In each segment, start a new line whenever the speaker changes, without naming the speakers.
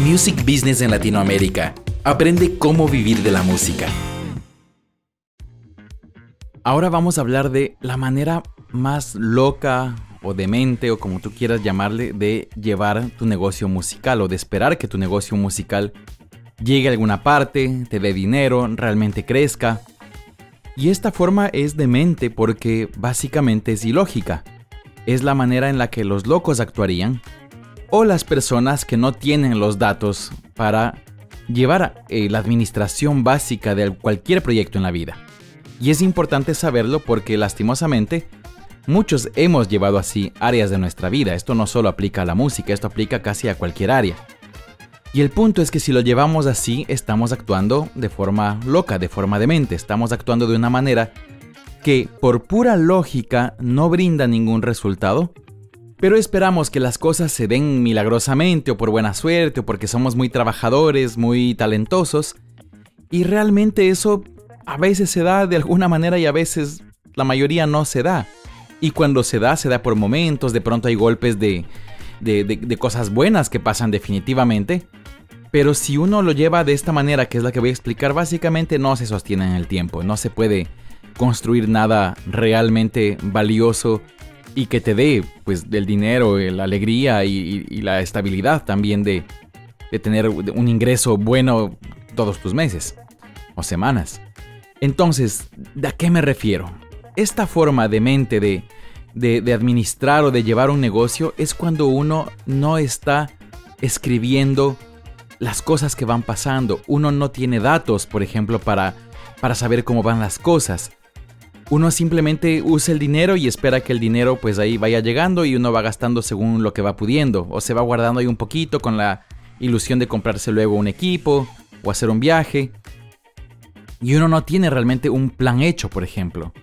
Music Business en Latinoamérica. Aprende cómo vivir de la música. Ahora vamos a hablar de la manera más loca o demente o como tú quieras llamarle de llevar tu negocio musical o de esperar que tu negocio musical llegue a alguna parte, te dé dinero, realmente crezca. Y esta forma es demente porque básicamente es ilógica. Es la manera en la que los locos actuarían o las personas que no tienen los datos para llevar eh, la administración básica de cualquier proyecto en la vida. Y es importante saberlo porque lastimosamente muchos hemos llevado así áreas de nuestra vida. Esto no solo aplica a la música, esto aplica casi a cualquier área. Y el punto es que si lo llevamos así, estamos actuando de forma loca, de forma demente, estamos actuando de una manera que por pura lógica no brinda ningún resultado, pero esperamos que las cosas se den milagrosamente o por buena suerte o porque somos muy trabajadores, muy talentosos. Y realmente eso a veces se da de alguna manera y a veces la mayoría no se da. Y cuando se da, se da por momentos, de pronto hay golpes de, de, cosas buenas que pasan definitivamente. Pero si uno lo lleva de esta manera, que es la que voy a explicar, básicamente no se sostiene en el tiempo. No se puede construir nada realmente valioso y que te dé pues del dinero, la alegría y, la estabilidad también de, tener un ingreso bueno todos tus meses o semanas. Entonces, ¿de a qué me refiero? Esta forma de mente de, de, administrar o de llevar un negocio es cuando uno no está escribiendo las cosas que van pasando. Uno no tiene datos, por ejemplo, para, para saber cómo van las cosas uno simplemente usa el dinero y espera que el dinero pues ahí vaya llegando y uno va gastando según lo que va pudiendo o se va guardando ahí un poquito con la ilusión de comprarse luego un equipo o hacer un viaje. Y uno no tiene realmente un plan hecho, por ejemplo.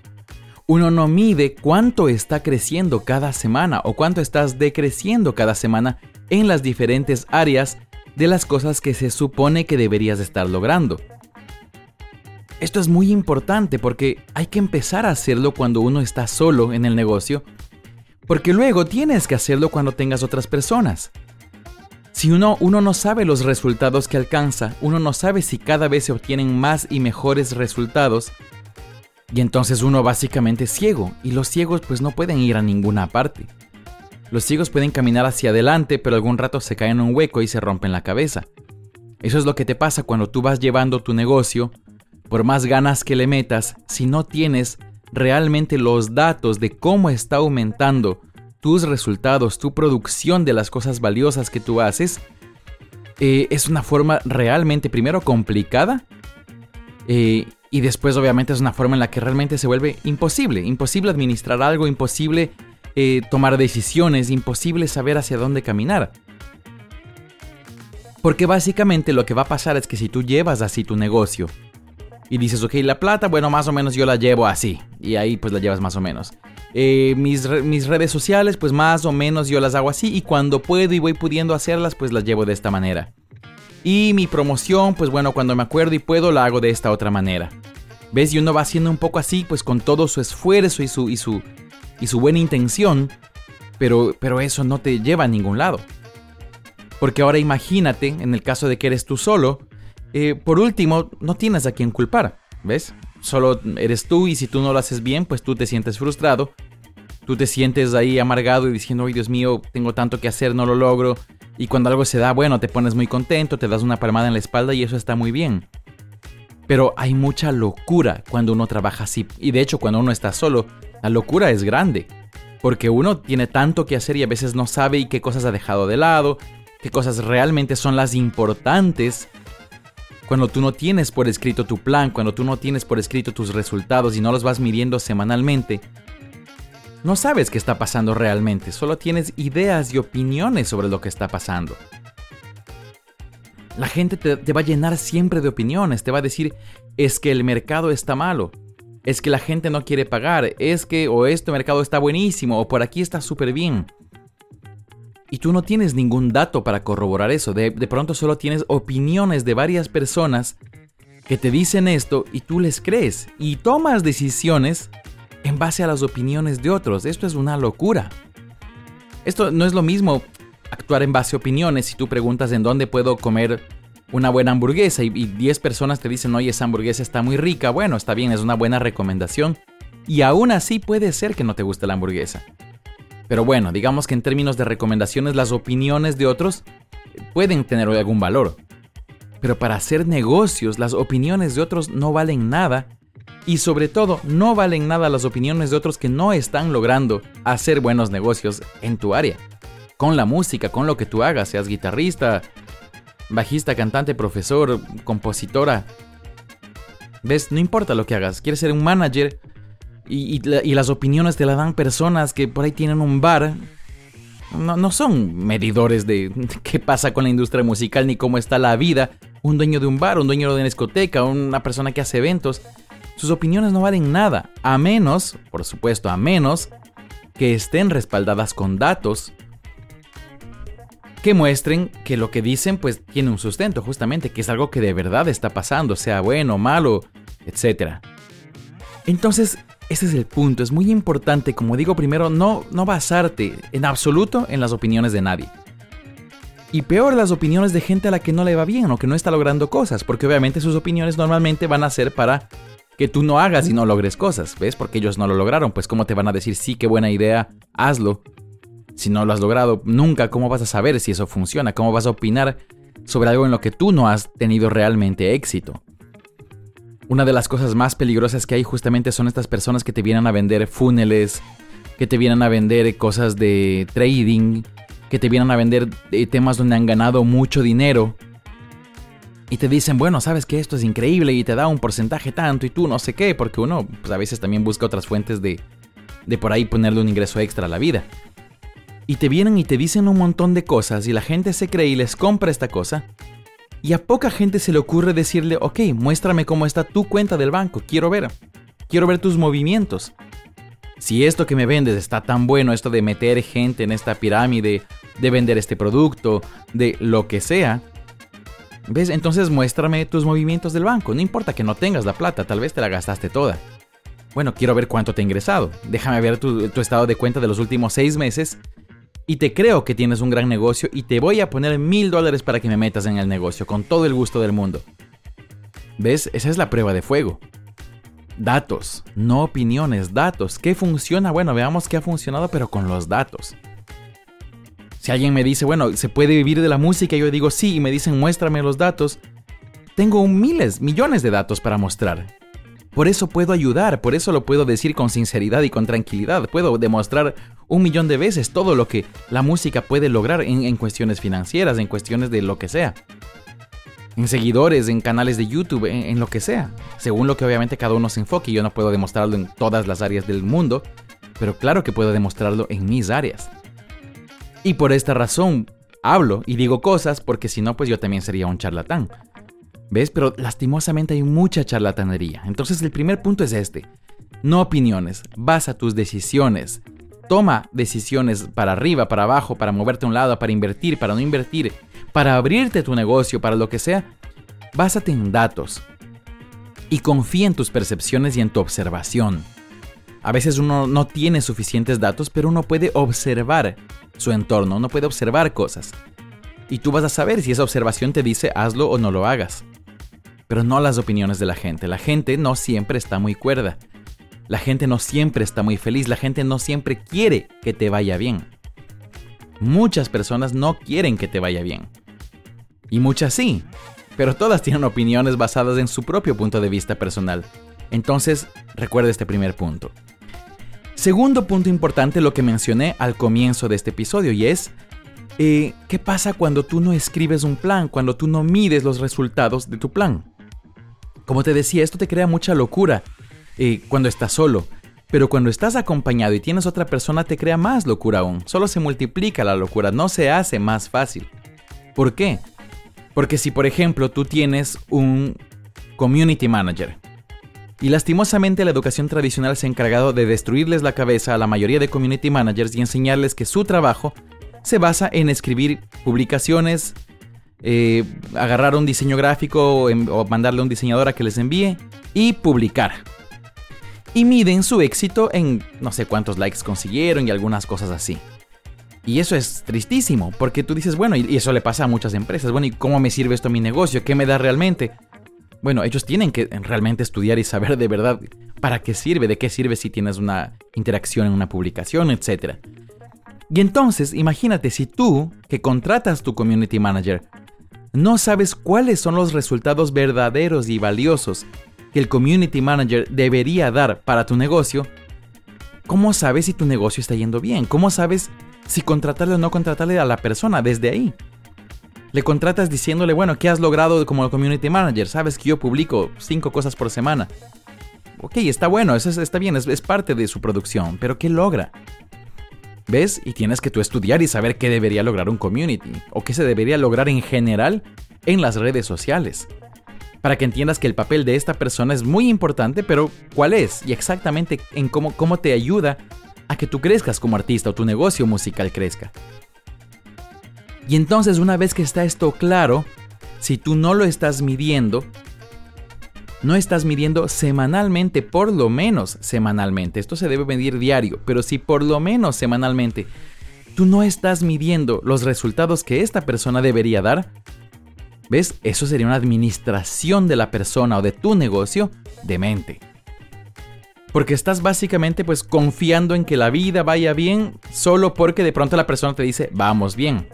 Uno no mide cuánto está creciendo cada semana o cuánto estás decreciendo cada semana en las diferentes áreas de las cosas que se supone que deberías estar logrando. Esto es muy importante porque hay que empezar a hacerlo cuando uno está solo en el negocio, porque luego tienes que hacerlo cuando tengas otras personas. Si uno, uno no sabe los resultados que alcanza, uno no sabe si cada vez se obtienen más y mejores resultados, y entonces uno básicamente es ciego, y los ciegos pues no pueden ir a ninguna parte. Los ciegos pueden caminar hacia adelante, pero algún rato se caen en un hueco y se rompen la cabeza. Eso es lo que te pasa cuando tú vas llevando tu negocio por más ganas que le metas, si no tienes realmente los datos de cómo está aumentando tus resultados, tu producción de las cosas valiosas que tú haces, eh, es una forma realmente primero complicada eh, y después obviamente es una forma en la que realmente se vuelve imposible, imposible administrar algo, imposible eh, tomar decisiones, imposible saber hacia dónde caminar. Porque básicamente lo que va a pasar es que si tú llevas así tu negocio, y dices, ok, la plata, bueno, más o menos yo la llevo así. Y ahí pues la llevas más o menos. Eh, mis, mis, redes sociales, pues más o menos yo las hago así. Y cuando puedo y voy pudiendo hacerlas, pues las llevo de esta manera. Y mi promoción, pues bueno, cuando me acuerdo y puedo, la hago de esta otra manera. ¿Ves? Y uno va haciendo un poco así, pues con todo su esfuerzo y su, y su, y su buena intención. Pero, pero eso no te lleva a ningún lado. Porque ahora imagínate, en el caso de que eres tú solo, eh, por último, no tienes a quien culpar, ¿ves? Solo eres tú y si tú no lo haces bien, pues tú te sientes frustrado. Tú te sientes ahí amargado y diciendo, ay Dios mío, tengo tanto que hacer, no lo logro. Y cuando algo se da, bueno, te pones muy contento, te das una palmada en la espalda y eso está muy bien. Pero hay mucha locura cuando uno trabaja así. Y de hecho, cuando uno está solo, la locura es grande. Porque uno tiene tanto que hacer y a veces no sabe y qué cosas ha dejado de lado, qué cosas realmente son las importantes cuando tú no tienes por escrito tu plan, cuando tú no tienes por escrito tus resultados y no los vas midiendo semanalmente, no sabes qué está pasando realmente, solo tienes ideas y opiniones sobre lo que está pasando. La gente te, va a llenar siempre de opiniones, te va a decir, es que el mercado está malo, es que la gente no quiere pagar, es que o este mercado está buenísimo o por aquí está súper bien. Y tú no tienes ningún dato para corroborar eso. De, pronto solo tienes opiniones de varias personas que te dicen esto y tú les crees y tomas decisiones en base a las opiniones de otros. Esto es una locura. Esto no es lo mismo. actuar en base a opiniones. Si tú preguntas en dónde puedo comer una buena hamburguesa y 10 personas te dicen, oye, esa hamburguesa está muy rica, bueno, está bien, es una buena recomendación. Y aún así puede ser que no te guste la hamburguesa. Pero bueno, digamos que en términos de recomendaciones las opiniones de otros pueden tener algún valor. Pero para hacer negocios las opiniones de otros no valen nada y sobre todo no valen nada las opiniones de otros que no están logrando hacer buenos negocios en tu área. Con la música, con lo que tú hagas, seas guitarrista, bajista, cantante, profesor, compositora. ¿Ves? No importa lo que hagas. Quieres ser un manager y, las opiniones te las dan personas que por ahí tienen un bar. No, no son medidores de qué pasa con la industria musical ni cómo está la vida. Un dueño de un bar, un dueño de una discoteca, una persona que hace eventos. Sus opiniones no valen nada, a menos, por supuesto, a menos que estén respaldadas con datos que muestren que lo que dicen pues tiene un sustento, justamente, que es algo que de verdad está pasando, sea bueno, malo, etc. Entonces, ese es el punto, es muy importante, como digo primero, no, no basarte en absoluto en las opiniones de nadie. Y peor las opiniones de gente a la que no le va bien o que no está logrando cosas, porque obviamente sus opiniones normalmente van a ser para que tú no hagas y no logres cosas, ¿ves? Porque ellos no lo lograron, pues ¿cómo te van a decir, sí, qué buena idea, hazlo? Si no lo has logrado nunca, ¿cómo vas a saber si eso funciona? ¿Cómo vas a opinar sobre algo en lo que tú no has tenido realmente éxito? Una de las cosas más peligrosas que hay justamente son estas personas que te vienen a vender funeles, que te vienen a vender cosas de trading, que te vienen a vender eh, temas donde han ganado mucho dinero. Y te dicen, bueno, sabes que esto es increíble y te da un porcentaje tanto y tú no sé qué, porque uno pues, a veces también busca otras fuentes de, de por ahí ponerle un ingreso extra a la vida y te vienen y te dicen un montón de cosas y la gente se cree y les compra esta cosa. Y a poca gente se le ocurre decirle, ok, muéstrame cómo está tu cuenta del banco, quiero ver, quiero ver tus movimientos. Si esto que me vendes está tan bueno, esto de meter gente en esta pirámide, de vender este producto, de lo que sea, ¿ves? Entonces muéstrame tus movimientos del banco, no importa que no tengas la plata, tal vez te la gastaste toda. Bueno, quiero ver cuánto te ha ingresado. Déjame ver tu, tu estado de cuenta de los últimos seis meses y te creo que tienes un gran negocio y te voy a poner mil dólares para que me metas en el negocio con todo el gusto del mundo. ¿Ves? Esa es la prueba de fuego. Datos, no opiniones, datos. ¿Qué funciona? Bueno, veamos qué ha funcionado, pero con los datos. Si alguien me dice, bueno, ¿se puede vivir de la música? Yo digo sí, y me dicen, muéstrame los datos. Tengo miles, millones de datos para mostrar. Por eso puedo ayudar, por eso lo puedo decir con sinceridad y con tranquilidad. Puedo demostrar un millón de veces todo lo que la música puede lograr en, cuestiones financieras, en cuestiones de lo que sea. En seguidores, en canales de YouTube, en, lo que sea. Según lo que obviamente cada uno se enfoque. Yo no puedo demostrarlo en todas las áreas del mundo, pero claro que puedo demostrarlo en mis áreas. Y por esta razón hablo y digo cosas porque si no, pues yo también sería un charlatán. ¿Ves? Pero lastimosamente hay mucha charlatanería. Entonces el primer punto es este. No opiniones, basa tus decisiones. Toma decisiones para arriba, para abajo, para moverte a un lado, para invertir, para no invertir, para abrirte tu negocio, para lo que sea. Básate en datos. Y confía en tus percepciones y en tu observación. A veces uno no tiene suficientes datos, pero uno puede observar su entorno, uno puede observar cosas. Y tú vas a saber si esa observación te dice hazlo o no lo hagas pero no las opiniones de la gente. La gente no siempre está muy cuerda. La gente no siempre está muy feliz. La gente no siempre quiere que te vaya bien. Muchas personas no quieren que te vaya bien. Y muchas sí. Pero todas tienen opiniones basadas en su propio punto de vista personal. Entonces, recuerda este primer punto. Segundo punto importante, lo que mencioné al comienzo de este episodio, y es, eh, ¿qué pasa cuando tú no escribes un plan, cuando tú no mides los resultados de tu plan? Como te decía, esto te crea mucha locura eh, cuando estás solo. Pero cuando estás acompañado y tienes otra persona te crea más locura aún. Solo se multiplica la locura, no se hace más fácil. ¿Por qué? Porque si por ejemplo tú tienes un community manager y lastimosamente la educación tradicional se ha encargado de destruirles la cabeza a la mayoría de community managers y enseñarles que su trabajo se basa en escribir publicaciones, eh, agarrar un diseño gráfico o, mandarle a un diseñador a que les envíe y publicar. Y miden su éxito en no sé cuántos likes consiguieron y algunas cosas así. Y eso es tristísimo, porque tú dices, bueno, y eso le pasa a muchas empresas, bueno, ¿y cómo me sirve esto a mi negocio? ¿Qué me da realmente? Bueno, ellos tienen que realmente estudiar y saber de verdad para qué sirve, de qué sirve si tienes una interacción en una publicación, etc. Y entonces, imagínate si tú, que contratas tu community manager, no sabes cuáles son los resultados verdaderos y valiosos que el community manager debería dar para tu negocio, ¿cómo sabes si tu negocio está yendo bien? ¿Cómo sabes si contratarle o no contratarle a la persona desde ahí? Le contratas diciéndole, bueno, ¿qué has logrado como community manager? Sabes que yo publico cinco cosas por semana. Ok, está bueno, eso está bien, es, es parte de su producción, pero ¿qué logra? ¿Ves? Y tienes que tú estudiar y saber qué debería lograr un community, o qué se debería lograr en general en las redes sociales. Para que entiendas que el papel de esta persona es muy importante, pero ¿cuál es? Y exactamente en cómo, cómo te ayuda a que tú crezcas como artista o tu negocio musical crezca. Y entonces una vez que está esto claro, si tú no lo estás midiendo, no estás midiendo semanalmente, por lo menos semanalmente, esto se debe medir diario, pero si por lo menos semanalmente tú no estás midiendo los resultados que esta persona debería dar, ¿ves? Eso sería una administración de la persona o de tu negocio de mente. Porque estás básicamente pues confiando en que la vida vaya bien solo porque de pronto la persona te dice, vamos bien.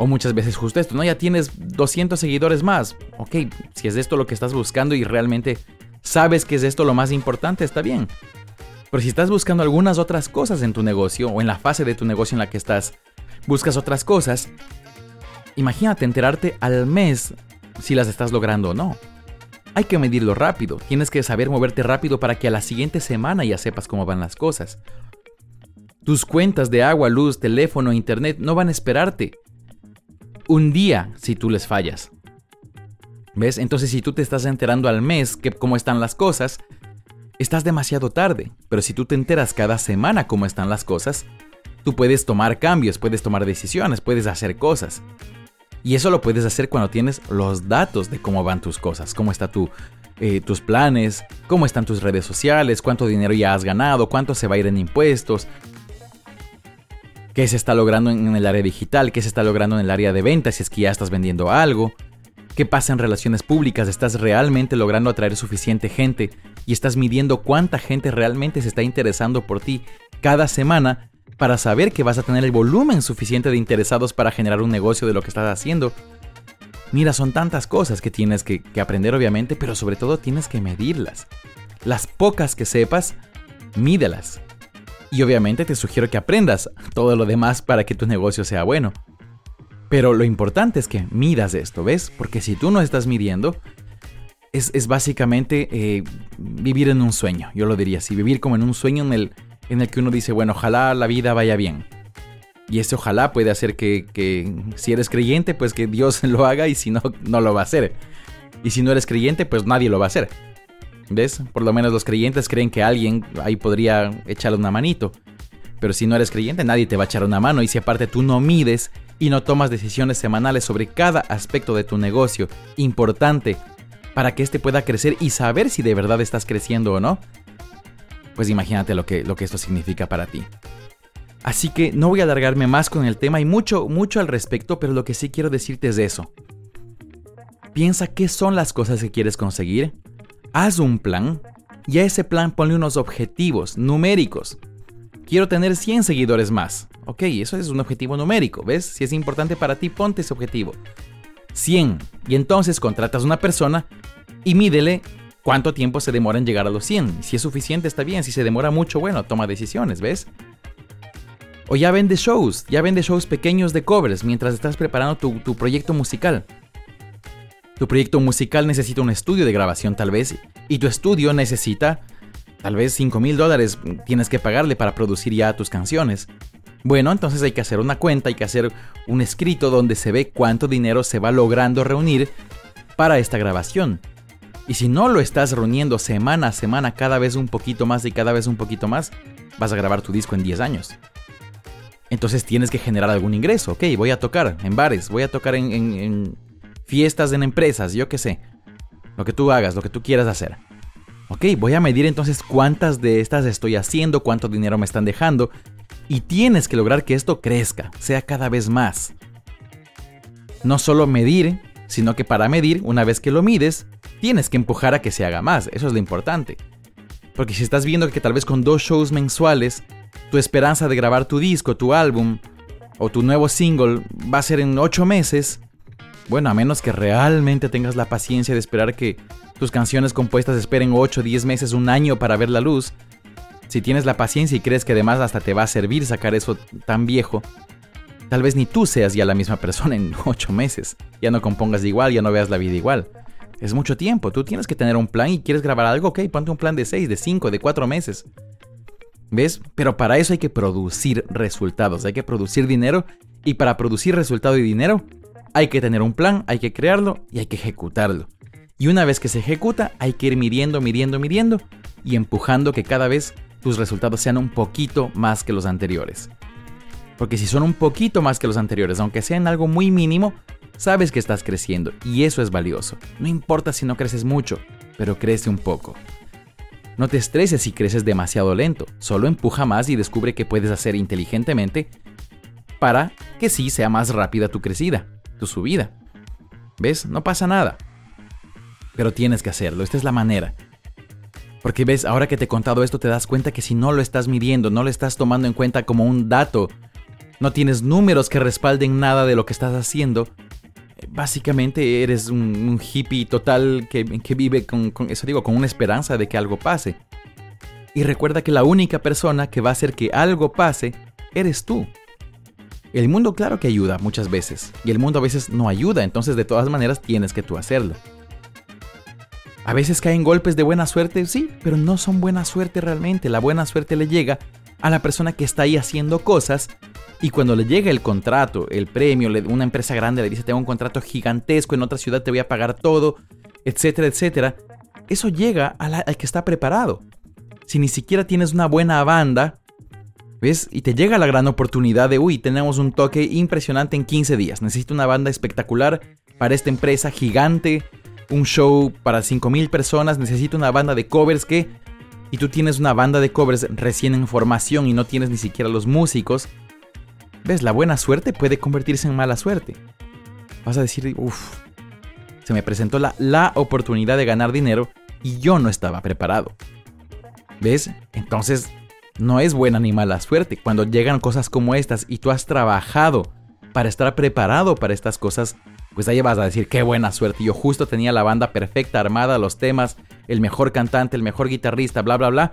O muchas veces justo esto, ¿no? Ya tienes 200 seguidores más. Ok, si es esto lo que estás buscando y realmente sabes que es esto lo más importante, está bien. Pero si estás buscando algunas otras cosas en tu negocio o en la fase de tu negocio en la que estás, buscas otras cosas, imagínate enterarte al mes si las estás logrando o no. Hay que medirlo rápido, tienes que saber moverte rápido para que a la siguiente semana ya sepas cómo van las cosas. Tus cuentas de agua, luz, teléfono, internet no van a esperarte un día si tú les fallas. ¿Ves? Entonces si tú te estás enterando al mes que cómo están las cosas, estás demasiado tarde. Pero si tú te enteras cada semana cómo están las cosas, tú puedes tomar cambios, puedes tomar decisiones, puedes hacer cosas. Y eso lo puedes hacer cuando tienes los datos de cómo van tus cosas, cómo están tu, eh, tus planes, cómo están tus redes sociales, cuánto dinero ya has ganado, cuánto se va a ir en impuestos, qué se está logrando en el área digital, qué se está logrando en el área de ventas, si es que ya estás vendiendo algo, qué pasa en relaciones públicas, estás realmente logrando atraer suficiente gente y estás midiendo cuánta gente realmente se está interesando por ti cada semana para saber que vas a tener el volumen suficiente de interesados para generar un negocio de lo que estás haciendo. Mira, son tantas cosas que tienes que, que aprender obviamente, pero sobre todo tienes que medirlas. Las pocas que sepas, mídelas. Y obviamente te sugiero que aprendas todo lo demás para que tu negocio sea bueno. Pero lo importante es que midas esto, ¿ves? Porque si tú no estás midiendo, es, básicamente eh, vivir en un sueño, yo lo diría así, vivir como en un sueño en el, en el que uno dice, bueno, ojalá la vida vaya bien. Y ese ojalá puede hacer que, que si eres creyente, pues que Dios lo haga y si no, no lo va a hacer. Y si no eres creyente, pues nadie lo va a hacer. ¿Ves? Por lo menos los creyentes creen que alguien ahí podría echarle una manito. Pero si no eres creyente, nadie te va a echar una mano. Y si aparte tú no mides y no tomas decisiones semanales sobre cada aspecto de tu negocio importante para que éste pueda crecer y saber si de verdad estás creciendo o no, pues imagínate lo que, lo que esto significa para ti. Así que no voy a alargarme más con el tema y mucho, mucho al respecto, pero lo que sí quiero decirte es eso. Piensa qué son las cosas que quieres conseguir haz un plan y a ese plan ponle unos objetivos numéricos. Quiero tener 100 seguidores más. Ok, eso es un objetivo numérico, ¿ves? Si es importante para ti, ponte ese objetivo. 100. Y entonces contratas una persona y mídele cuánto tiempo se demora en llegar a los 100. Si es suficiente, está bien. Si se demora mucho, bueno, toma decisiones, ¿ves? O ya vende shows, ya vende shows pequeños de covers mientras estás preparando tu, tu proyecto musical. Tu proyecto musical necesita un estudio de grabación tal vez y tu estudio necesita tal vez 5 mil dólares tienes que pagarle para producir ya tus canciones. Bueno, entonces hay que hacer una cuenta, hay que hacer un escrito donde se ve cuánto dinero se va logrando reunir para esta grabación. Y si no lo estás reuniendo semana a semana, cada vez un poquito más y cada vez un poquito más, vas a grabar tu disco en 10 años. Entonces tienes que generar algún ingreso. Ok, voy a tocar en bares, voy a tocar en, fiestas en empresas, yo qué sé. Lo que tú hagas, lo que tú quieras hacer. Ok, voy a medir entonces cuántas de estas estoy haciendo, cuánto dinero me están dejando. Y tienes que lograr que esto crezca, sea cada vez más. No solo medir, sino que para medir, una vez que lo mides, tienes que empujar a que se haga más. Eso es lo importante. Porque si estás viendo que tal vez con dos shows mensuales, tu esperanza de grabar tu disco, tu álbum o tu nuevo single va a ser en ocho meses, bueno, a menos que realmente tengas la paciencia de esperar que tus canciones compuestas esperen 8, 10 meses, un año para ver la luz, si tienes la paciencia y crees que además hasta te va a servir sacar eso tan viejo, tal vez ni tú seas ya la misma persona en 8 meses. Ya no compongas igual, ya no veas la vida igual. Es mucho tiempo, tú tienes que tener un plan y quieres grabar algo, ok, ponte un plan de 6, de 5, de 4 meses. ¿Ves? Pero para eso hay que producir resultados, hay que producir dinero y para producir resultado y dinero hay que tener un plan, hay que crearlo y hay que ejecutarlo. Y una vez que se ejecuta, hay que ir midiendo, midiendo, midiendo y empujando que cada vez tus resultados sean un poquito más que los anteriores. Porque si son un poquito más que los anteriores, aunque sean algo muy mínimo, sabes que estás creciendo y eso es valioso. No importa si no creces mucho, pero crece un poco. No te estreses si creces demasiado lento, solo empuja más y descubre qué puedes hacer inteligentemente para que sí sea más rápida tu crecida, tu subida. ¿Ves? No pasa nada. Pero tienes que hacerlo, esta es la manera. Porque ves, ahora que te he contado esto, te das cuenta que si no lo estás midiendo, no lo estás tomando en cuenta como un dato, no tienes números que respalden nada de lo que estás haciendo, básicamente eres un, hippie total que, vive con, eso digo, con una esperanza de que algo pase. Y recuerda que la única persona que va a hacer que algo pase eres tú. El mundo claro que ayuda muchas veces, y el mundo a veces no ayuda, entonces de todas maneras tienes que tú hacerlo. A veces caen golpes de buena suerte, sí, pero no son buena suerte realmente. La buena suerte le llega a la persona que está ahí haciendo cosas y cuando le llega el contrato, el premio, una empresa grande le dice, tengo un contrato gigantesco, en otra ciudad te voy a pagar todo, etcétera, etcétera, eso llega al que está preparado. Si ni siquiera tienes una buena banda, ¿ves? Y te llega la gran oportunidad de, uy, tenemos un toque impresionante en 15 días, necesito una banda espectacular para esta empresa gigante, un show para 5.000 personas, necesito una banda de covers que... Y tú tienes una banda de covers recién en formación y no tienes ni siquiera los músicos, ¿Ves? La buena suerte puede convertirse en mala suerte. Vas a decir, uff, se me presentó la, la oportunidad de ganar dinero y yo no estaba preparado. ¿Ves? Entonces, no es buena ni mala suerte. Cuando llegan cosas como estas y tú has trabajado para estar preparado para estas cosas, pues ahí vas a decir, qué buena suerte. Yo justo tenía la banda perfecta, armada, los temas, el mejor cantante, el mejor guitarrista, bla, bla, bla.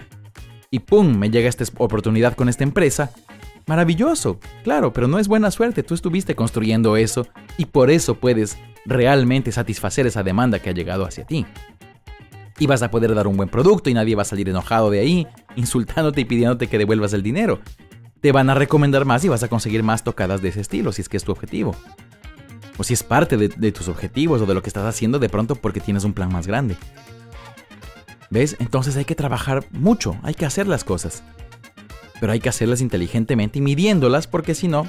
Y ¡pum! Me llega esta oportunidad con esta empresa Maravilloso, claro, pero no es buena suerte, tú estuviste construyendo eso y por eso puedes realmente satisfacer esa demanda que ha llegado hacia ti. Y vas a poder dar un buen producto y nadie va a salir enojado de ahí, insultándote y pidiéndote que devuelvas el dinero. Te van a recomendar más y vas a conseguir más tocadas de ese estilo, si es que es tu objetivo. O si es parte de, tus objetivos o de lo que estás haciendo de pronto porque tienes un plan más grande. ¿Ves? Entonces hay que trabajar mucho, hay que hacer las cosas pero hay que hacerlas inteligentemente y midiéndolas porque si no,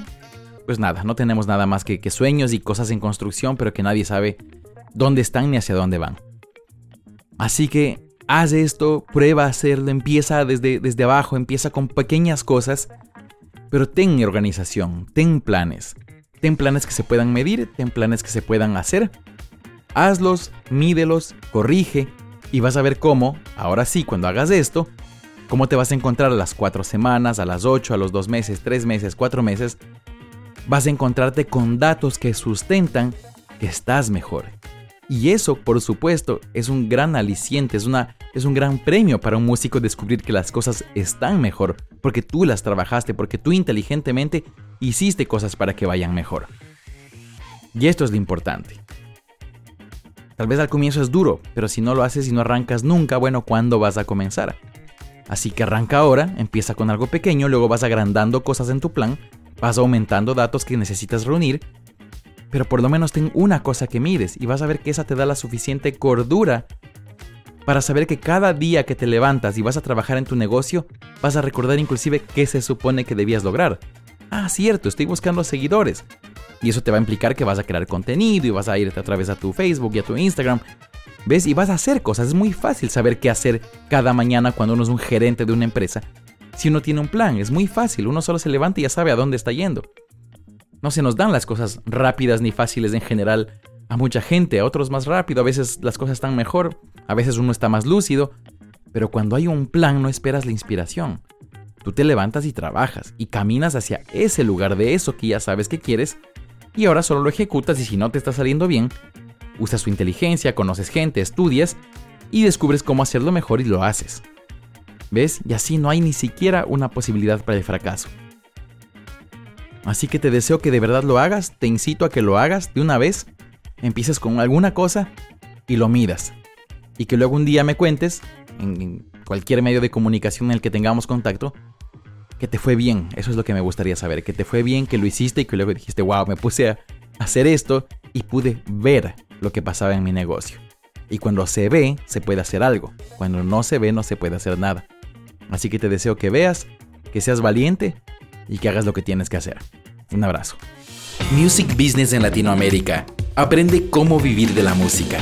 pues nada, no tenemos nada más que, sueños y cosas en construcción, pero que nadie sabe dónde están ni hacia dónde van. Así que haz esto, prueba a hacerlo, empieza desde, desde abajo, empieza con pequeñas cosas, pero ten organización, ten planes. Ten planes que se puedan medir, ten planes que se puedan hacer. Hazlos, mídelos, corrige y vas a ver cómo, ahora sí, cuando hagas esto, ¿Cómo te vas a encontrar a las cuatro semanas, a las ocho, a los dos meses, tres meses, cuatro meses? Vas a encontrarte con datos que sustentan que estás mejor. Y eso, por supuesto, es un gran aliciente, es, una, es un gran premio para un músico descubrir que las cosas están mejor, porque tú las trabajaste, porque tú inteligentemente hiciste cosas para que vayan mejor. Y esto es lo importante. Tal vez al comienzo es duro, pero si no lo haces y no arrancas nunca, bueno, ¿cuándo vas a comenzar? Así que arranca ahora, empieza con algo pequeño, luego vas agrandando cosas en tu plan, vas aumentando datos que necesitas reunir, pero por lo menos ten una cosa que mides y vas a ver que esa te da la suficiente cordura para saber que cada día que te levantas y vas a trabajar en tu negocio, vas a recordar inclusive qué se supone que debías lograr. Ah, cierto, estoy buscando seguidores. Y eso te va a implicar que vas a crear contenido y vas a irte a través a tu Facebook y a tu Instagram ¿Ves? Y vas a hacer cosas. Es muy fácil saber qué hacer cada mañana cuando uno es un gerente de una empresa. si uno tiene un plan. Es muy fácil, uno solo se levanta y ya sabe a dónde está yendo. No se nos dan las cosas rápidas ni fáciles en general a mucha gente, a otros más rápido, a veces las cosas están mejor, a veces uno está más lúcido, pero cuando hay un plan no esperas la inspiración. Tú te levantas y trabajas y caminas hacia ese lugar de eso que ya sabes que quieres y ahora solo lo ejecutas y si no te está saliendo bien, usas tu inteligencia, conoces gente, estudias y descubres cómo hacerlo mejor y lo haces. ¿Ves? Y así no hay ni siquiera una posibilidad para el fracaso. Así que te deseo que de verdad lo hagas, te incito a que lo hagas de una vez, empieces con alguna cosa y lo midas. Y que luego un día me cuentes, en cualquier medio de comunicación en el que tengamos contacto, que te fue bien. Eso es lo que me gustaría saber, que te fue bien, que lo hiciste y que luego dijiste, wow, me puse a hacer esto y pude ver lo que pasaba en mi negocio. Y cuando se ve, se puede hacer algo. Cuando no se ve, no se puede hacer nada. Así que te deseo que veas, que seas valiente y que hagas lo que tienes que hacer. Un abrazo.
Music Business en Latinoamérica. Aprende cómo vivir de la música.